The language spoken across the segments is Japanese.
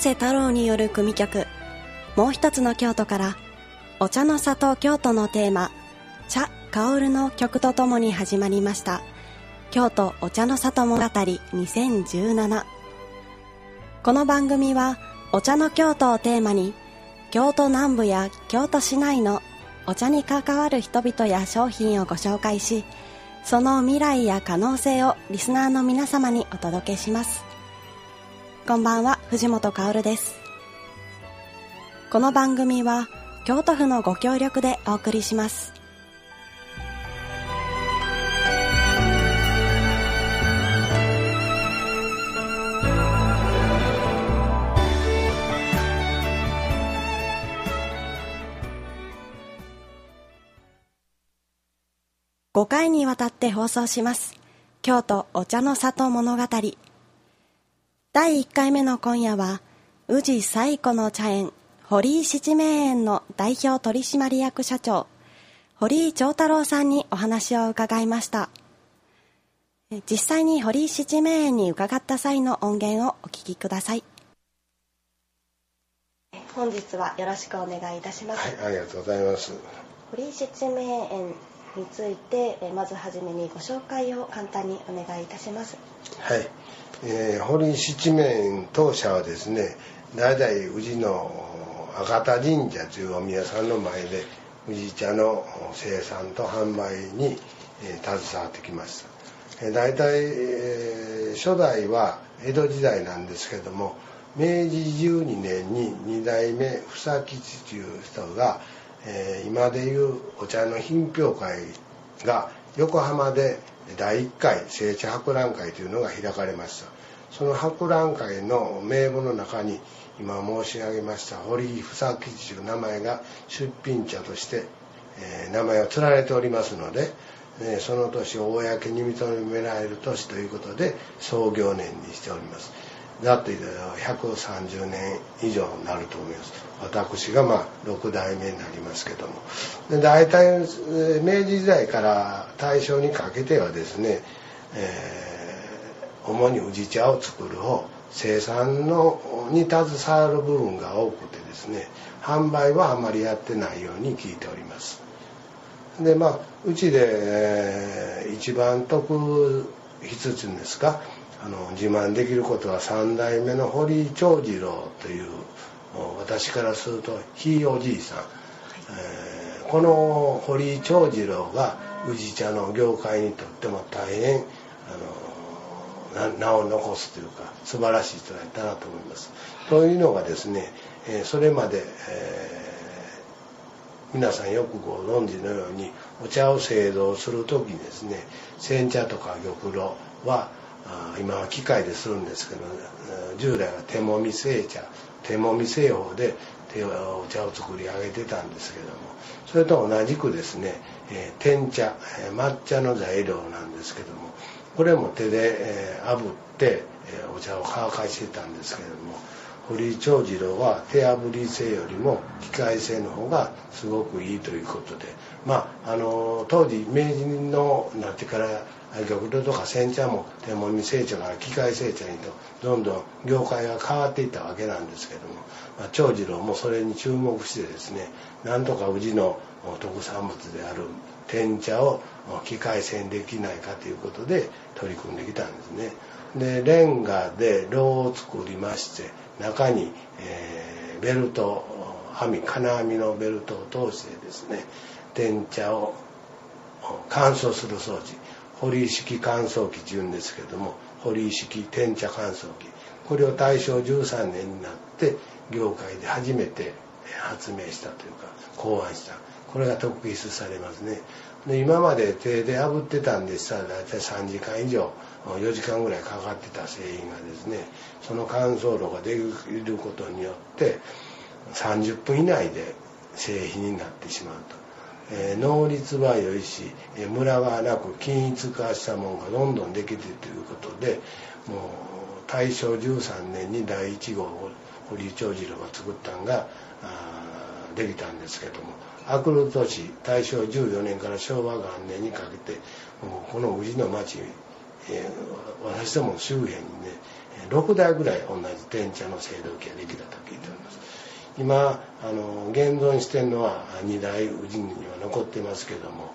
瀬太郎による組曲。もう一つの京都からお茶の里京都のテーマ茶香るの曲とともに始まりました。京都お茶の里物語2017この番組はお茶の京都をテーマに京都南部や京都市内のお茶に関わる人々や商品をご紹介しその未来や可能性をリスナーの皆様にお届けします。こんばんは藤本薫です。この番組は京都府のご協力でお送りします。5回にわたって放送します京都お茶の里物語。第1回目の今夜は宇治最古の茶園堀井七名園の代表取締役社長堀井長太郎さんにお話を伺いました。実際に堀井七名園に伺った際の音源をお聞きください。本日はよろしくお願いいたします。はい、ありがとうございます。堀井七名園についてまずはじめにご紹介を簡単にお願いいたします。はい、えー、堀七面当社はですね代々宇治の赤田神社というお宮さんの前で宇治茶の生産と販売に、えー、携わってきました、えー、大体、えー、初代は江戸時代なんですけども明治12年に2代目房吉という人がえー、今でいうお茶の品評会が横浜で第1回聖地博覧会というのが開かれました。その博覧会の名簿の中に今申し上げました堀井房吉という名前が出品者として、えー、名前を連ねておりますので、えー、その年を公に認められる年ということで創業年にしております。だって130年以上になると思います。私がまあ6代目になりますけども。で大体明治時代から大正にかけてはですね、えー、主に宇治茶を作る方生産のに携わる部分が多くてですね販売はあまりやってないように聞いております。でまあうちで、えー、一番得筆つんですかあの自慢できることは三代目の堀井長次郎という私からするとひいおじいさん、えー、この堀井長次郎が宇治茶の業界にとっても大変あの名を残すというか素晴らしい人だったなと思います。というのがですね、えー、それまで、えー、皆さんよくご存知のようにお茶を製造する時にですね煎茶とか玉露は今は機械でするんですけど従来は手もみ製茶手もみ製法で手お茶を作り上げてたんですけどもそれと同じくですね、えー、天茶、抹茶の材料なんですけどもこれも手で、炙って、お茶を乾かしてたんですけども堀井長次郎は手炙り製よりも機械製の方がすごくいいということでまああの当時明治のなってから玉露とか煎茶も手もみ製茶から機械製茶にとどんどん業界が変わっていったわけなんですけども、まあ、長次郎もそれに注目してですねなんとか宇治の特産物である天茶を機械製にできないかということで取り組んできたんですね。でレンガで炉を作りまして中に、えー、ベルト網金網のベルトを通してですね天茶を乾燥する装置堀井式乾燥機っていうんですけども堀井式天茶乾燥機。これを大正13年になって業界で初めて発明したというか考案した。これが特筆されますね。で今まで手で炙ってたんでしたら大体3時間以上4時間ぐらいかかってた製品がですねその乾燥炉ができることによって30分以内で製品になってしまうと。えー、能率は良いし、えー、ムラがなく均一化したものがどんどんできてということでもう大正13年に第1号を堀井長次郎が作ったんができたんですけども明くる年大正14年から昭和元年にかけてもうこの宇治の町、えー、私ども周辺にね6代ぐらい同じ天茶の青銅器ができたと聞いております。今あの現存してるのは2代宇治には残ってますけども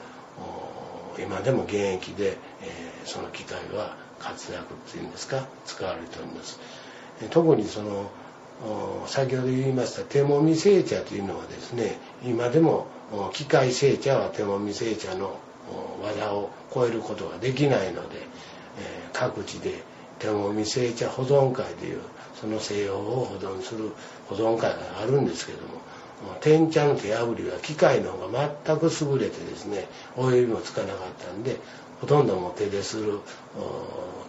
今でも現役で、えー、その機械は活躍っていうんですか使われております。特にその先ほど言いました手もみ製茶というのはですね今でも機械製茶は手もみ製茶の技を超えることができないので、えー、各地で手もみ製茶保存会というその西洋を保存する保存会があるんですけども天茶の手破りは機械の方が全く優れてですねお湯もつかなかったんでほとんども手でする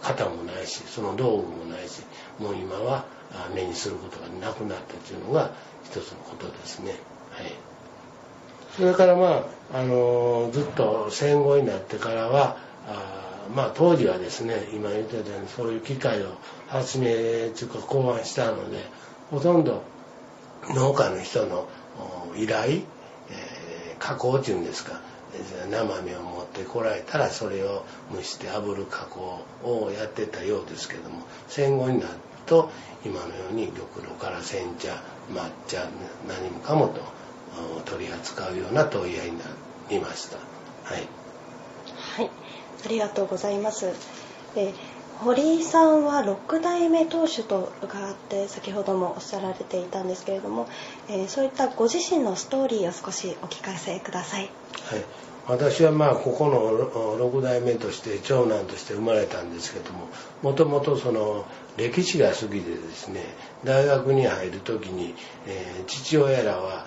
方もないしその道具もないしもう今は目にすることがなくなったというのが一つのことですね。はい、それからまあ、あのずっと戦後になってからはあまあ当時はですね今言ってたようにそういう機械を発明というか考案したのでほとんど農家の人の依頼、えー、加工っていうんですか生身を持ってこられたらそれを蒸して炙る加工をやってたようですけども戦後になると今のように玉露から煎茶抹茶何もかもと取り扱うような問い合いになりました。はい、はい、ありがとうございます、え堀井さんは6代目当主と伺って先ほどもおっしゃられていたんですけれども、えー、そういったご自身のストーリーを少しお聞かせください。はい私はまあここの6代目として長男として生まれたんですけどももともとその歴史が好きでですね大学に入る時に、えー、父親らは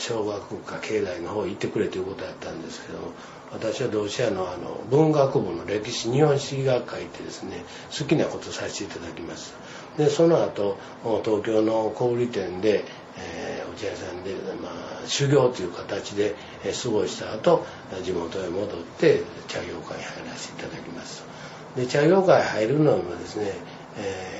小学か経済の方行ってくれということだったんですけども私は同志社のあの文学部の歴史日本史学会ってですね好きなことさせていただきましたでその後東京の小売店で、えー、お茶屋さんで、まあ、修行という形で、えー、過ごした後地元へ戻って茶業界に入らせていただきます。で茶業界入るのもですね、えー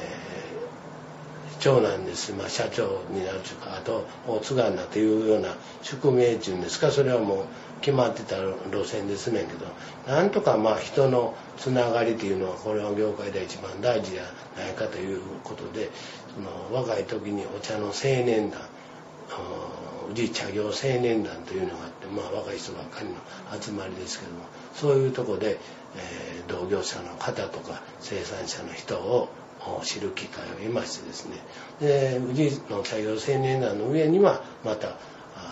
長男です、まあ、社長になるというかあと大津川なというような宿命っていうんですか。それはもう決まってた路線ですねんけど。なんとかまあ人のつながりというのはこれは業界で一番大事じゃないかということでその若い時にお茶の青年団宇治茶業青年団というのがあってまあ若い人ばっかりの集まりですけどもそういうとこで、えー、同業者の方とか生産者の人を知る機会を得ましてですね。で宇治の茶業青年団の上にはまた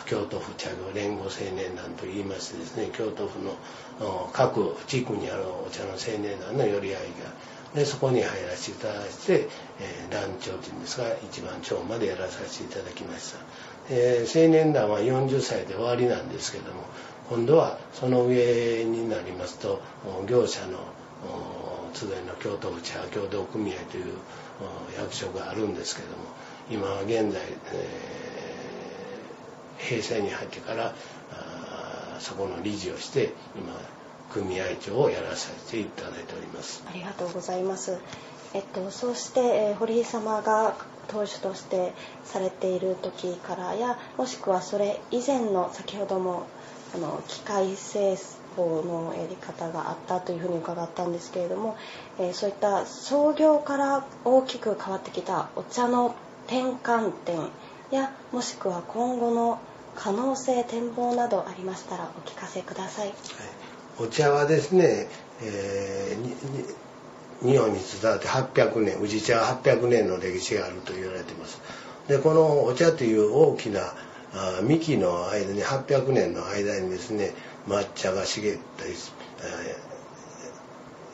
京都府茶業連合青年団といいましてですね京都府の各地区にあるお茶の青年団の寄り合いがでそこに入らせていただいて、えー、団長というんですが一番長までやらさせていただきました、えー、青年団は40歳で終わりなんですけども今度はその上になりますと業者の津田の京都府茶協同組合という役所があるんですけども今は現在、えー平成に入ってからそこの理事をして今組合長をやらさせていただいております。ありがとうございます。えっとそうして、えー、堀井様が当主としてされている時からやもしくはそれ以前の先ほどもあの機械製法のやり方があったというふうに伺ったんですけれども、え、そういった創業から大きく変わってきたお茶の転換点やもしくは今後の可能性展望などありましたらお聞かせください、お茶はですね、えー、日本に伝わって800年宇治茶は800年の歴史があると言われています。でこのお茶という大きな幹の間に800年の間にですね抹茶が茂ったり、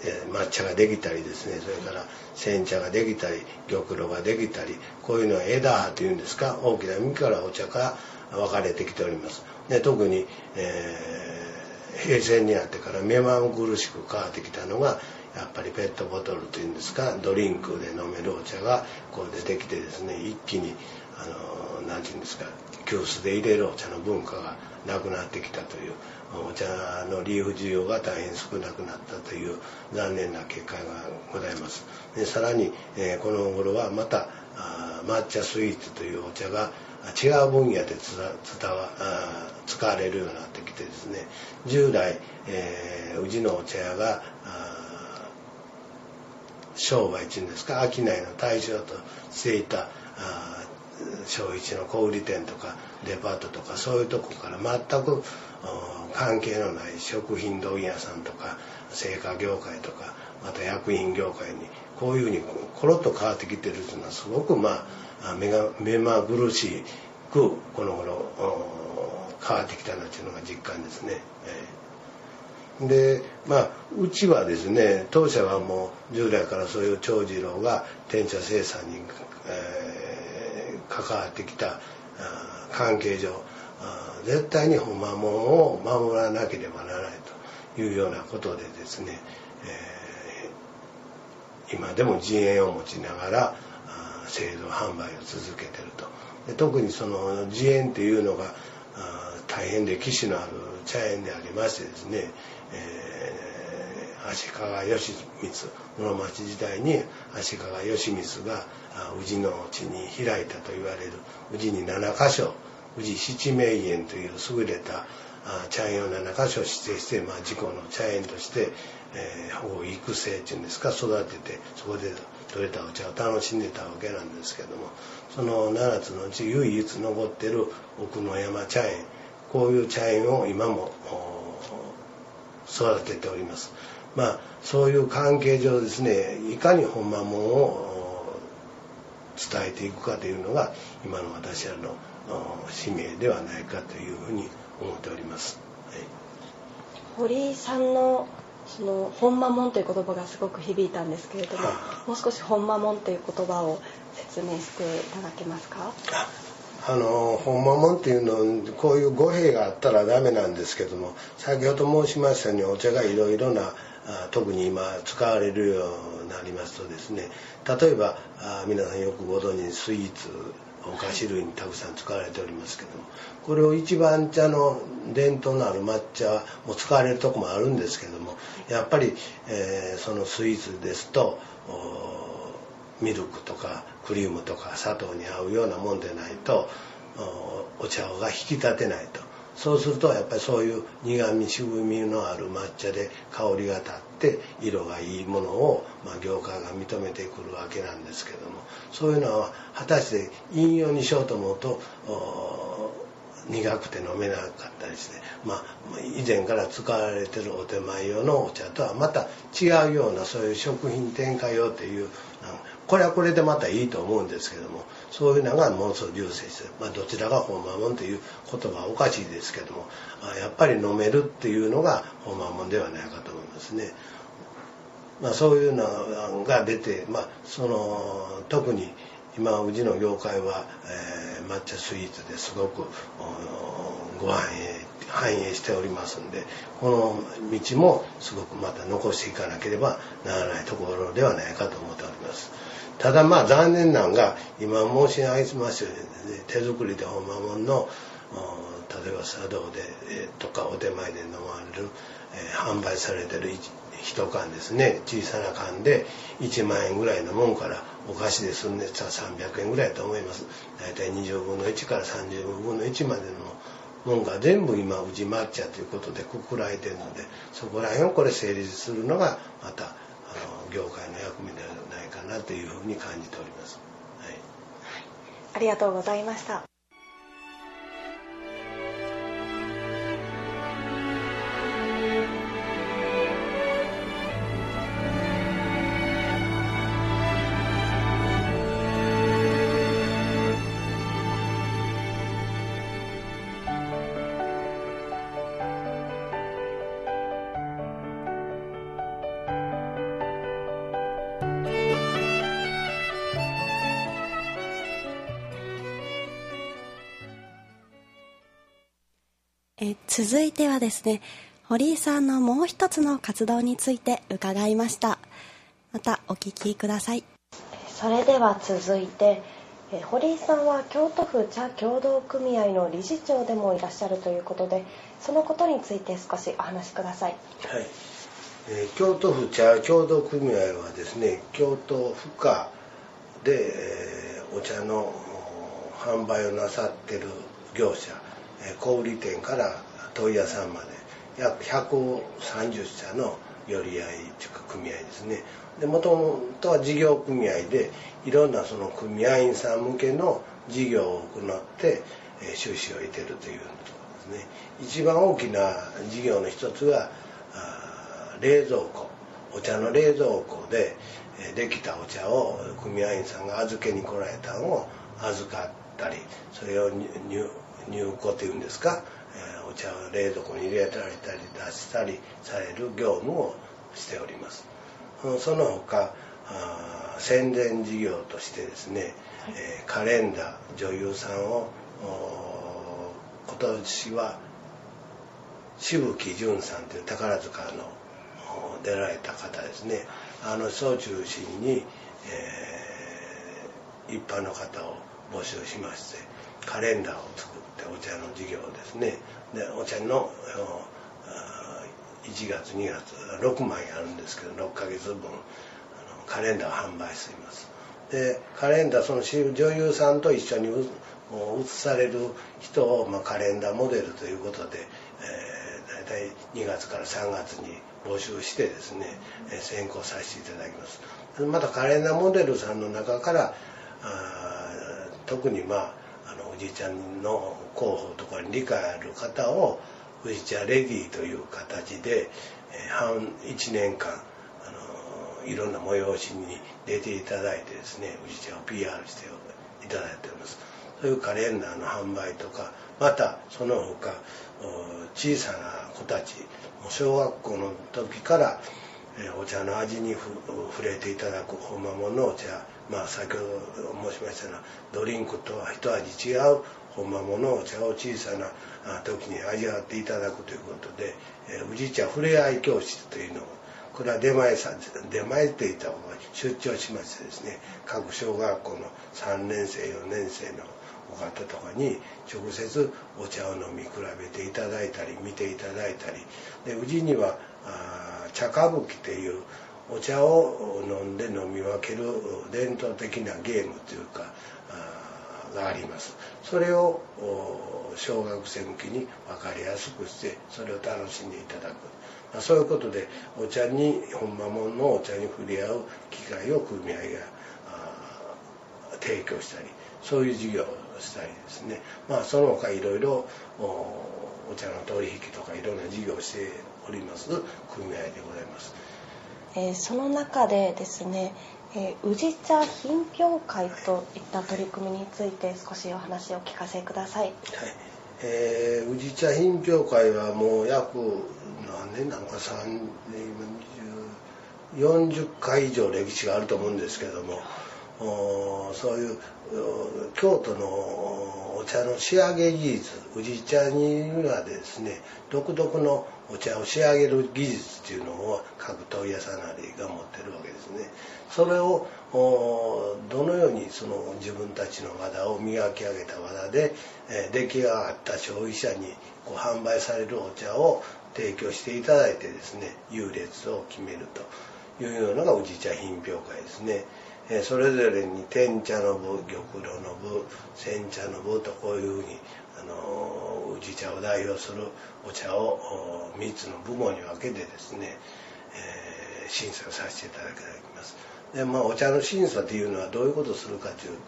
えー、抹茶ができたりですねそれから煎茶ができたり玉露ができたりこういうのは枝葉というんですか大きな幹からお茶が分かれてきております。で特に、えー、平成になってから目まぐるしく変わってきたのがやっぱりペットボトルというんですかドリンクで飲めるお茶がこう出てきてですね一気にあの何て言うんですか急須で入れるお茶の文化がなくなってきたというお茶のリーフ需要が大変少なくなったという残念な結果がございます。でさらに、えー、この頃はまた抹茶スイーツというお茶が違う分野で伝わ使われるようになってきてですね。従来、えー、宇治のお茶屋が商売っていうんですか商いの対象としていた小一の小売店とかデパートとかそういうとこから全く関係のない食品問屋さんとか製菓業界とかまた薬品業界にこういうふうにコロッと変わってきてるっていうのはすごくまあ目が目まぐるしくこの頃変わってきたなっていうのが実感ですね。でまあうちはですね当社はもう従来からそういう長次郎が天茶生産に、えー、関わってきた関係上絶対に本間門を守らなければならないというようなことでですね、えー、今でも陣営を持ちながら製造販売を続けてると。で特にその自園っていうのが大変歴史のある茶園でありましてですね、えー、足利義満室町時代に足利義満が宇治の地に開いたと言われる宇治に7箇所宇治七名園という優れた茶園を7箇所指定して、まあ、自己の茶園として、えー、保護育成っていうんですか育ててそこで取れたお茶を楽しんでたわけなんですけどもその7つのうち唯一残ってる奥の山茶園こういう茶園を今も育てております。まあそういう関係上ですねいかに本間門を伝えていくかというのが今の私らの使命ではないかというふうに思っております。はい、堀井さんのその本間門という言葉がすごく響いたんですけれども、もう少し本間門という言葉を説明していただけますか？あの本間門っていうのこういう語弊があったらダメなんですけども先ほど申しましたようにお茶がいろいろな特に今使われるようになりますとですね例えば皆さんよくご存知スイーツお菓子類にたくさん使われておりますけどこれを一番茶の伝統のある抹茶も使われるとこもあるんですけどもやっぱり、えー、そのスイーツですとミルクとかクリームとか砂糖に合うようなもんでないとお茶が引き立てないと。そうするとやっぱりそういう苦み渋みのある抹茶で香りが立って色がいいものを、まあ、業界が認めてくるわけなんですけどもそういうのは果たして引用にしようと思うと苦くて飲めなかったりして、まあ、以前から使われてるお手前用のお茶とはまた違うようなそういう食品添加用っていうこれはこれでまたいいと思うんですけどもそういうのがものすごく重視して、まあ、どちらが本間もんという言葉はおかしいですけどもまやっぱり飲めるっていうのが本間もんではないかと思いますね。まあ、そういうのが出て、まあ、その特に今うちの業界は、えー、抹茶スイーツですごくご反映反映しておりますんでこの道もすごくまた残していかなければならないところではないかと思っております。ただまあ残念なんが今申し上げましたように、ね、手作りで本間もんの例えば茶道で、え、とかお手前で飲まれる、え、販売されてる一缶ですね。小さな缶で1万円ぐらいのもんからお菓子で済んでたら300円ぐらいだと思います。大体20分の1から30分の1までのもんが全部今宇治抹茶ということでくくられてるのでそこら辺をこれ成立するのがまたあの業界の役目ではないかなというふうに感じております、はい、ありがとうございました。続いてはですね堀井さんのもう一つの活動について伺いました。またお聞きください。それでは続いて堀井さんは京都府茶協同組合の理事長でもいらっしゃるということでそのことについて少しお話しください。はい、えー、京都府茶協同組合はですね京都府下で、えー、お茶の販売をなさってる業者小売店から問屋さんまで。約130社の寄り合いというか組合ですね。でもともとは事業組合でいろんなその組合員さん向けの事業を行って、え収支を得てるというところですね。一番大きな事業の一つが冷蔵庫。お茶の冷蔵庫でできたお茶を組合員さんが預けに来られたのを預かったりそれを入庫というんですか、お茶を冷蔵庫に入れられたり出したりされる業務をしております。その他宣伝事業としてですね、えカレンダー女優さんを今年は渋木淳さんという宝塚の出られた方ですね。あの人を中心に、えー、一般の方を募集しましてカレンダーを作ってお茶の授業ですねでお茶の1月2月6枚あるんですけど6ヶ月分カレンダーを販売しています。でカレンダーその女優さんと一緒に写される人を、まあ、カレンダーモデルということで、えー、大体2月から3月に募集してですね、えー、選考させていただきます。またカレンダーモデルさんの中からあ特にまああのおじいちゃんの候補とかに理解ある方を宇治茶レディという形で、えー、半1年間あのいろんな催しに出ていただいてですね宇治茶を PR していただいております。そういうカレンダーの販売とかまたその他小さな子たち小学校の時からお茶の味に触れていただくほんまものお茶まあ先ほど申しましたようなドリンクとは一味違うほんまものお茶を小さな時に味わっていただくということで宇治茶ふれあい教室というのをこれは出前さ出前って言った方が出張しましてですね各小学校の3年生4年生のお方とかに直接お茶を飲み比べていただいたり見ていただいたりで宇治にはあ茶歌舞伎というお茶を飲んで飲み分ける伝統的なゲームというかがあります。それを小学生向けに分かりやすくしてそれを楽しんでいただく。まそういうことでお茶にほんまもんのお茶に触れ合う機会を組合が提供したりそういう事業をしたりですね。まあその他いろいろお茶の取引とかいろんな事業をしております。組合でございます。えー、その中でですね、えー、宇治茶品評会といった取り組みについて少しお話をお聞かせください。はいえー、宇治茶品評会はもう約何年なのか3 40回以上歴史があると思うんですけどもそういう京都のお茶の仕上げ技術宇治茶にはですね独特のお茶を仕上げる技術っていうのを各問屋さんなりが持ってるわけですねそれをどのようにその自分たちの技を磨き上げた技で、え出来上がった消費者にこう販売されるお茶を提供していただいてですね優劣を決めるというのが宇治茶品評会ですね。えそれぞれに天茶の部玉露の部煎茶の部とこういうふうにあの宇治茶を代表するお茶を3つの部門に分けてですね、えー、審査をさせていただきます。でまあお茶の審査というのはどういうことをするかという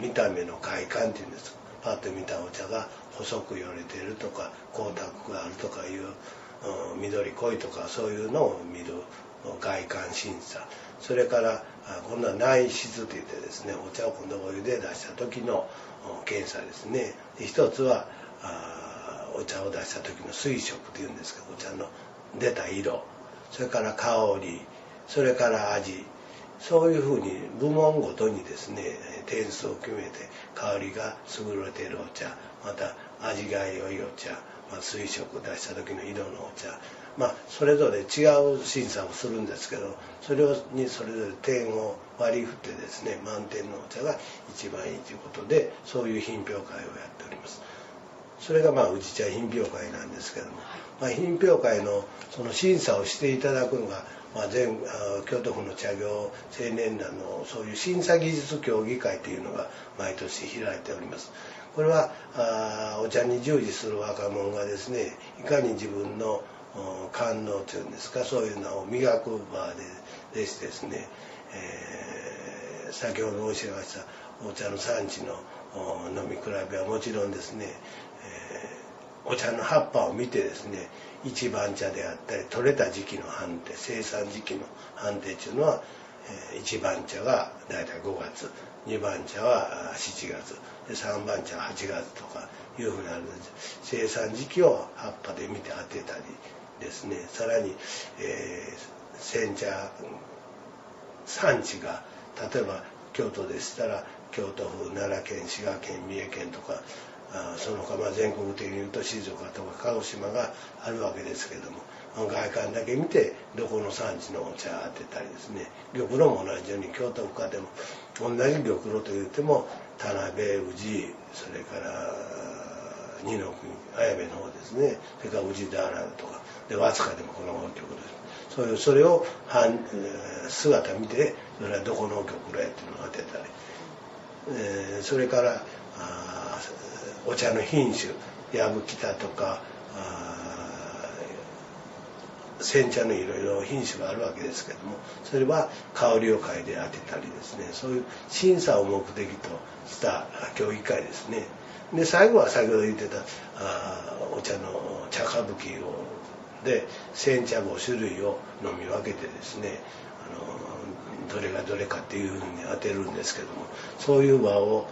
見た目の外観っていうんです。パッと見たお茶が細くよれてるとか光沢があるとかいう、うん、緑濃いとかそういうのを見る外観審査。それから今度は内質といってですねお茶を今度お湯で出した時の検査ですね。一つはお茶を出した時の水色というんですけどお茶の出た色。それから香り。それから味。そういうふうに部門ごとにですね点数を決めて香りが優れているお茶。また味が良いお茶、まあ、水色出した時の色のお茶。まあ、それぞれ違う審査をするんですけどそれにそれぞれ点を割り振ってですね満点のお茶が一番いいということでそういう品評会をやっております。それがまあ宇治茶品評会なんですけども、まあ、品評会のその審査をしていただくのが、まあ、全京都府の茶業青年団のそういう審査技術協議会というのが毎年開いております。これはあお茶に従事する若者がですねいかに自分の感能というんですかそういうのを磨く場ででしてですね、え、先ほど申し上げましたお茶の産地の飲み比べはもちろんですね、えー、お茶の葉っぱを見てですね一番茶であったり取れた時期の判定生産時期の判定っていうのは、えー、一番茶が大体5月2番茶は7月で3番茶は8月とかいうふうになるんです。生産時期を葉っぱで見て当てたりですね。さらに、えー、煎茶産地が例えば京都でしたら京都府奈良県滋賀県三重県とかあその他まあ全国的に言うと静岡とか鹿児島があるわけですけども外観だけ見てどこの産地のお茶当てたりですね玉露も同じように京都府下でも同じ玉露と言っても田辺宇治それから二の国綾部の方ですねそれから宇治田原とかで和塚でもこの曲ですそういうそれを姿見てそれはどこの曲だっていうのを当てたり、えー、それからあお茶の品種藪北とか煎茶のいろいろ品種があるわけですけどもそれは香りを嗅いで当てたりですね。そういう審査を目的とした競技会ですね。で最後は先ほど言ってたあお茶の茶歌舞伎をで煎茶5種類を飲み分けてですねあのどれがどれかっていうふうに当てるんですけどもそういう場を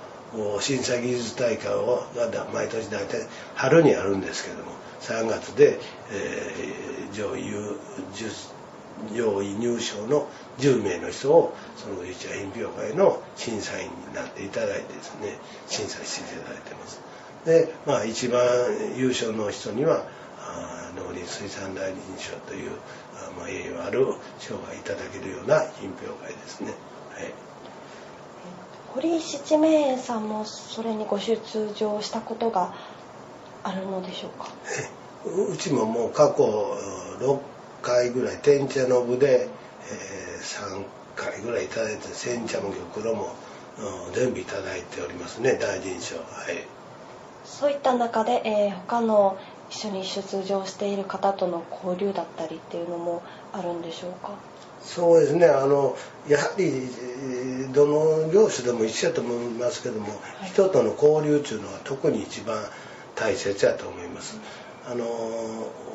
審査技術大会を毎年大体春にあるんですけども3月で、えー、上位上位入賞の10名の人をその宇治茶品評会の審査員になっていただいてですね審査していただいてます。でまあ一番優勝の人には農林水産大臣賞というまあ、栄誉ある賞がいただけるような品評会ですね。はい、堀七名園さんもそれにご出場したことがあるのでしょうか？うちももう過去6回ぐらい天茶の部で、えー、3回ぐらいいただいて煎茶も玉露も、うん、全部いただいておりますね大臣賞。はい。そういった中で、えー、他の一緒に出場している方との交流だったりっていうのもあるんでしょうか？そうですね。あのやはりどの業種でも一緒だと思いますけども、はい、人との交流っていうのは特に一番大切だと思います。あの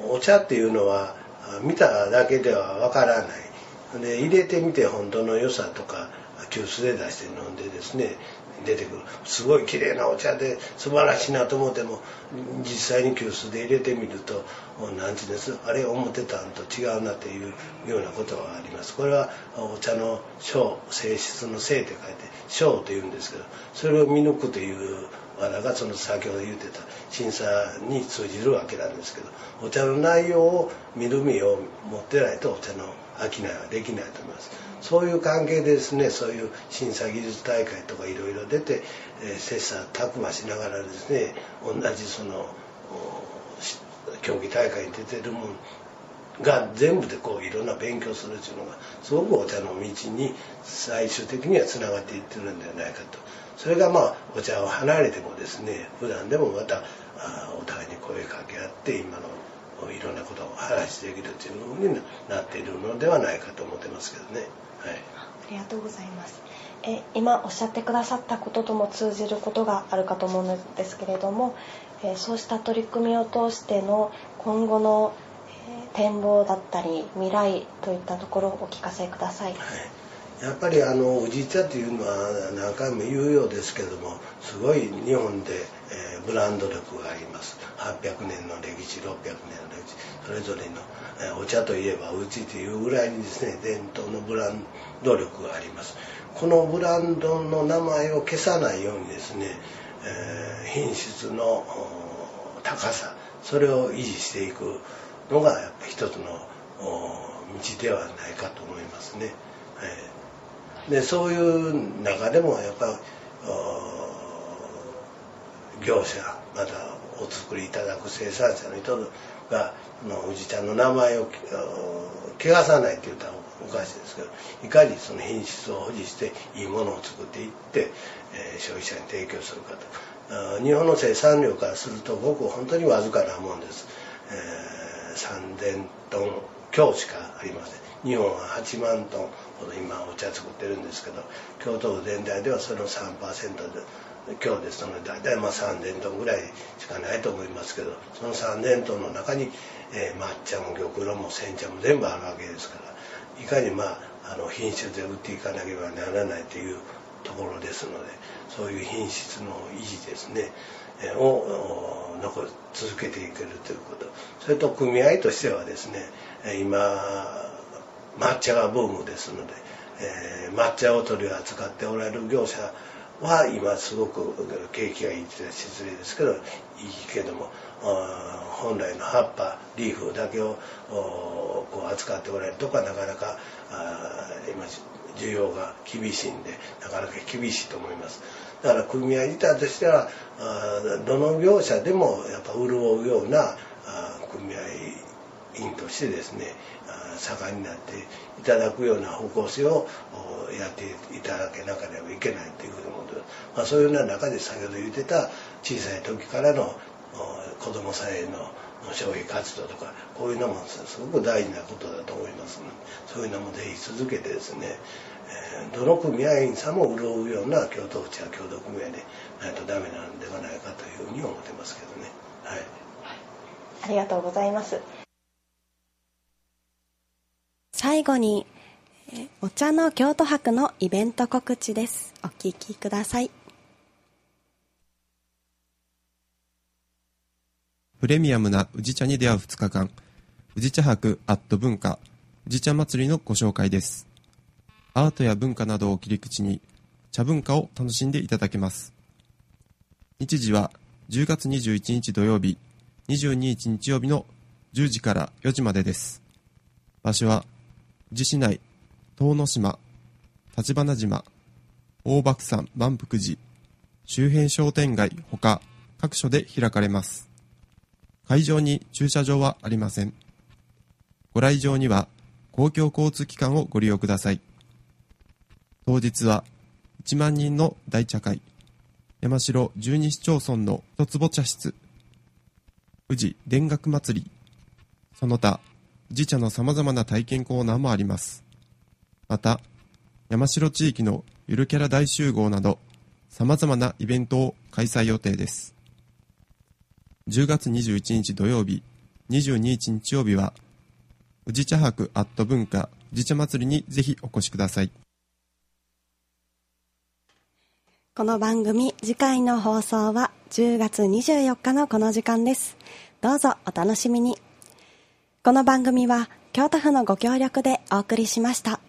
お茶っていうのは見ただけではわからない。で入れてみて本当の良さとか急須で出して飲んでですね出てくる。すごい綺麗なお茶で素晴らしいなと思っても実際に急須で入れてみると何て言うんです？あれ思ってたんと違うなっていうようなことがあります。これはお茶の性性質の性って書いて性というんですけどそれを見抜くというがその先ほど言ってた審査に通じるわけなんですけどお茶の内容を見る目を持ってないとお茶の商いはできないと思います。そういう関係でですねそういう審査技術大会とかいろいろ出て、えー、切磋琢磨しながらですね同じその競技大会に出てるもんが全部でこういろんな勉強するっていうのがすごくお茶の道に最終的にはつながっていってるんではないかとそれがまあお茶を離れてもですね普段でもまたあお互いに声かけ合って今のいろんなことを話できるというふうになっているのではないかと思ってますけどね。はい、ありがとうございます。え今おっしゃってくださったこととも通じることがあるかと思うんですけれども、えそうした取り組みを通しての今後の、え展望だったり未来といったところをお聞かせください。はいやっぱりあの宇治茶というのは何回も言うようですけどもすごい日本で、えー、ブランド力があります800年の歴史600年の歴史それぞれの、えー、お茶といえば宇治というぐらいにですね伝統のブランド力がありますこのブランドの名前を消さないようにですね、えー、品質の高さそれを維持していくのがやっぱ一つの道ではないかと思いますね。はいでそういう中でもやっぱ業者またお作りいただく生産者の人が宇治茶の名前を汚さないって言ったらおかしいですけどいかにその品質を保持していいものを作っていって、えー、消費者に提供するかと。日本の生産量からするとごく本当にわずかなもんです、え3000トン強しかありません。日本は8万トン。ほど今お茶作ってるんですけど京都府全体ではその3%で今日ですので大体まあ3000トンぐらいしかないと思いますけどその3000トンの中に、えー、抹茶も玉露も煎茶も全部あるわけですからいかにまああの品質で売っていかなければならないというところですのでそういう品質の維持ですね、えー、を残続けていけるということ。それと組合としてはですね今抹茶がブームですので、えー、抹茶を取り扱っておられる業者は今すごく景気がいいって失礼ですけどいいけども本来の葉っぱリーフだけをこう扱っておられるとかなかなか今需要が厳しいんでなかなか厳しいと思います。だから組合自体としてはどの業者でもやっぱ潤うような組合員としてですね盛んになっていただくような方向性をやっていただけなければいけないというふうに思ってまあ、そういうような中で先ほど言ってた小さい時からの子どもさんへの消費活動とかこういうのもすごく大事なことだと思いますのでそういうのもぜひ続けてですね、えー、どの組合員さんも潤うような京都府地や協同組合でないとダメなんではないかというふうに思ってますけどね。はい、ありがとうございます。最後にお茶の京都博のイベント告知です。お聞きください。プレミアムな宇治茶に出会う2日間、宇治茶博アット文化、宇治茶祭りのご紹介です。アートや文化などを切り口に、茶文化を楽しんでいただけます。日時は10月21日土曜日、22日日曜日の10時から4時までです。場所は、宇治市内、遠野島、立花島、大爆山万福寺、周辺商店街ほか各所で開かれます。会場に駐車場はありません。ご来場には公共交通機関をご利用ください。当日は1万人の大茶会、山城十二市町村の一坪茶室、宇治田楽祭り、その他、自茶の様々な体験コーナーもあります。また、山城地域のゆるキャラ大集合など、様々なイベントを開催予定です。10月21日土曜日、22日日曜日は、宇治茶博アット文化宇治茶祭りにぜひお越しください。この番組、次回の放送は10月24日のこの時間です。どうぞお楽しみに。この番組は京都府のご協力でお送りしました。